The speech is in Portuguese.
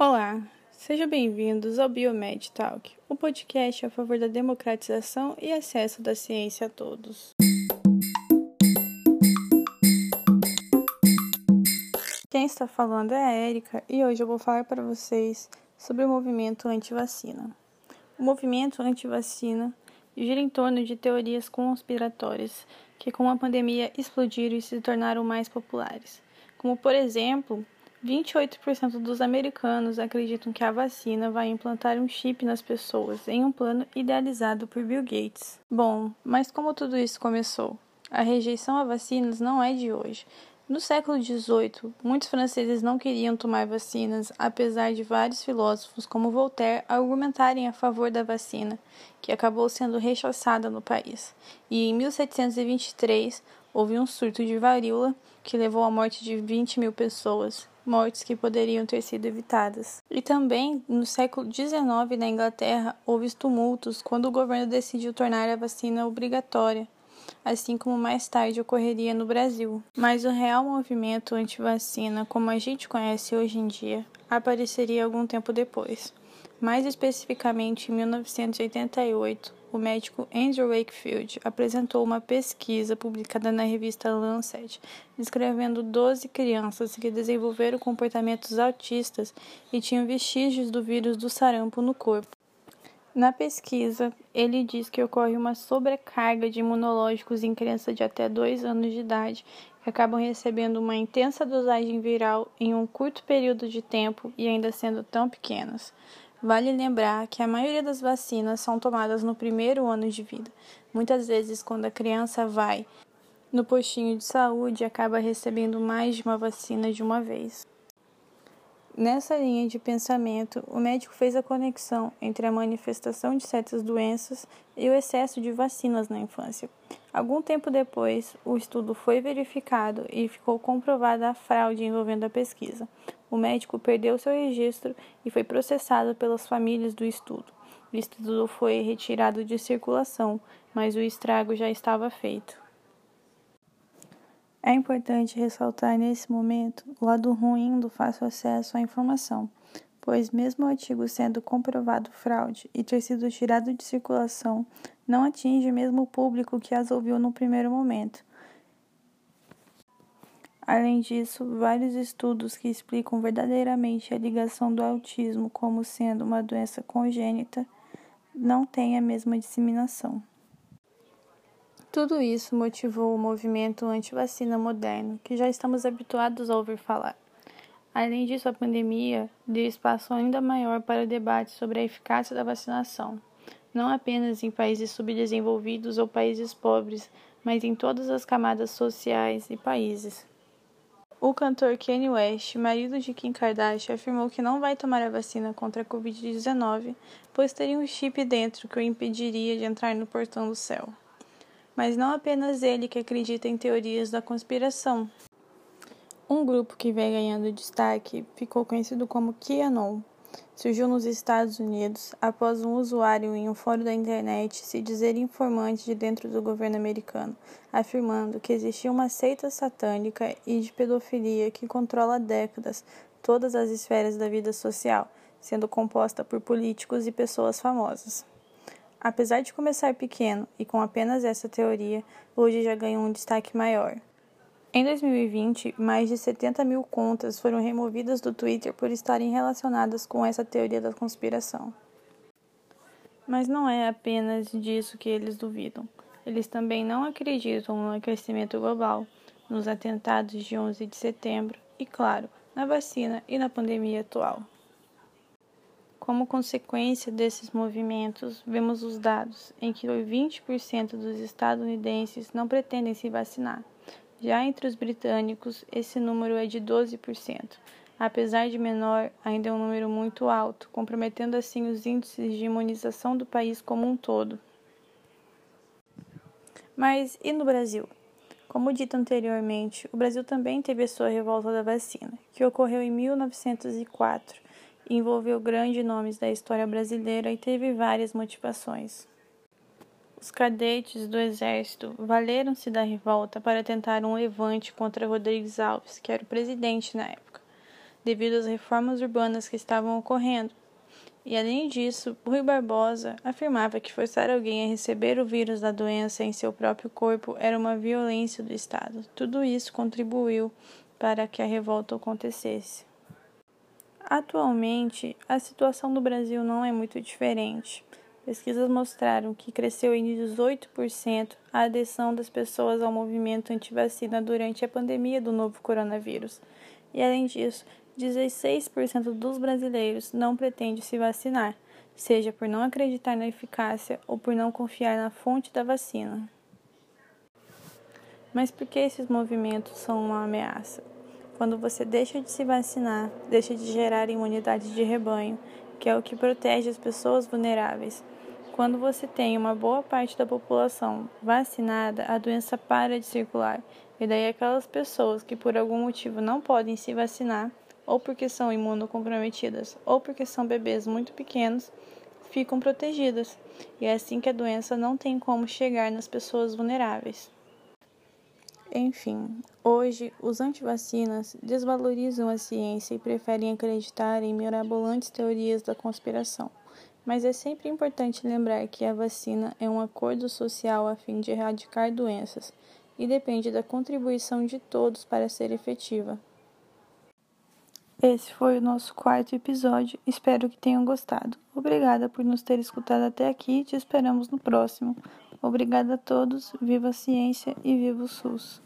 Olá, sejam bem-vindos ao Biomed Talk, o podcast a favor da democratização e acesso da ciência a todos. Quem está falando é a Érica e hoje eu vou falar para vocês sobre o movimento anti-vacina. O movimento anti-vacina gira em torno de teorias conspiratórias que, com a pandemia, explodiram e se tornaram mais populares, como, por exemplo, 28% dos americanos acreditam que a vacina vai implantar um chip nas pessoas em um plano idealizado por Bill Gates. Bom, mas como tudo isso começou? A rejeição a vacinas não é de hoje. No século XVIII, muitos franceses não queriam tomar vacinas, apesar de vários filósofos, como Voltaire, argumentarem a favor da vacina, que acabou sendo rechaçada no país. E em 1723, houve um surto de varíola que levou à morte de 20 mil pessoas mortes que poderiam ter sido evitadas. E também, no século XIX, na Inglaterra, houve tumultos quando o governo decidiu tornar a vacina obrigatória, assim como mais tarde ocorreria no Brasil. Mas o real movimento anti-vacina, como a gente conhece hoje em dia, apareceria algum tempo depois. Mais especificamente em 1988, o médico Andrew Wakefield apresentou uma pesquisa publicada na revista Lancet, descrevendo 12 crianças que desenvolveram comportamentos autistas e tinham vestígios do vírus do sarampo no corpo. Na pesquisa, ele diz que ocorre uma sobrecarga de imunológicos em crianças de até 2 anos de idade, que acabam recebendo uma intensa dosagem viral em um curto período de tempo e ainda sendo tão pequenas. Vale lembrar que a maioria das vacinas são tomadas no primeiro ano de vida. Muitas vezes, quando a criança vai no postinho de saúde, acaba recebendo mais de uma vacina de uma vez. Nessa linha de pensamento, o médico fez a conexão entre a manifestação de certas doenças e o excesso de vacinas na infância. Algum tempo depois, o estudo foi verificado e ficou comprovada a fraude envolvendo a pesquisa. O médico perdeu seu registro e foi processado pelas famílias do estudo. O estudo foi retirado de circulação, mas o estrago já estava feito. É importante ressaltar nesse momento o lado ruim do fácil acesso à informação, pois, mesmo o artigo sendo comprovado fraude e ter sido tirado de circulação, não atinge mesmo o público que as ouviu no primeiro momento. Além disso, vários estudos que explicam verdadeiramente a ligação do autismo como sendo uma doença congênita não têm a mesma disseminação. Tudo isso motivou o movimento anti-vacina moderno, que já estamos habituados a ouvir falar. Além disso, a pandemia deu espaço ainda maior para o debate sobre a eficácia da vacinação, não apenas em países subdesenvolvidos ou países pobres, mas em todas as camadas sociais e países. O cantor Kanye West, marido de Kim Kardashian, afirmou que não vai tomar a vacina contra a Covid-19, pois teria um chip dentro que o impediria de entrar no portão do céu mas não apenas ele que acredita em teorias da conspiração. Um grupo que vem ganhando destaque ficou conhecido como QAnon. Surgiu nos Estados Unidos após um usuário em um fórum da internet se dizer informante de dentro do governo americano, afirmando que existia uma seita satânica e de pedofilia que controla há décadas todas as esferas da vida social, sendo composta por políticos e pessoas famosas. Apesar de começar pequeno e com apenas essa teoria, hoje já ganhou um destaque maior. Em 2020, mais de 70 mil contas foram removidas do Twitter por estarem relacionadas com essa teoria da conspiração. Mas não é apenas disso que eles duvidam. Eles também não acreditam no aquecimento global, nos atentados de 11 de setembro e, claro, na vacina e na pandemia atual. Como consequência desses movimentos, vemos os dados em que 20% dos estadunidenses não pretendem se vacinar. Já entre os britânicos, esse número é de 12%. Apesar de menor, ainda é um número muito alto, comprometendo assim os índices de imunização do país como um todo. Mas e no Brasil? Como dito anteriormente, o Brasil também teve a sua revolta da vacina, que ocorreu em 1904 envolveu grandes nomes da história brasileira e teve várias motivações. Os cadetes do exército valeram-se da revolta para tentar um levante contra Rodrigues Alves, que era o presidente na época. devido às reformas urbanas que estavam ocorrendo. E além disso, Rui Barbosa afirmava que forçar alguém a receber o vírus da doença em seu próprio corpo era uma violência do Estado. Tudo isso contribuiu para que a revolta acontecesse. Atualmente, a situação do Brasil não é muito diferente. Pesquisas mostraram que cresceu em 18% a adesão das pessoas ao movimento antivacina durante a pandemia do novo coronavírus. E além disso, 16% dos brasileiros não pretende se vacinar, seja por não acreditar na eficácia ou por não confiar na fonte da vacina. Mas por que esses movimentos são uma ameaça? Quando você deixa de se vacinar, deixa de gerar imunidade de rebanho, que é o que protege as pessoas vulneráveis. Quando você tem uma boa parte da população vacinada, a doença para de circular, e daí aquelas pessoas que por algum motivo não podem se vacinar ou porque são imunocomprometidas, ou porque são bebês muito pequenos, ficam protegidas. E é assim que a doença não tem como chegar nas pessoas vulneráveis. Enfim, hoje os antivacinas desvalorizam a ciência e preferem acreditar em mirabolantes teorias da conspiração. Mas é sempre importante lembrar que a vacina é um acordo social a fim de erradicar doenças e depende da contribuição de todos para ser efetiva. Esse foi o nosso quarto episódio. Espero que tenham gostado. Obrigada por nos ter escutado até aqui. Te esperamos no próximo. Obrigada a todos. Viva a ciência e viva o SUS.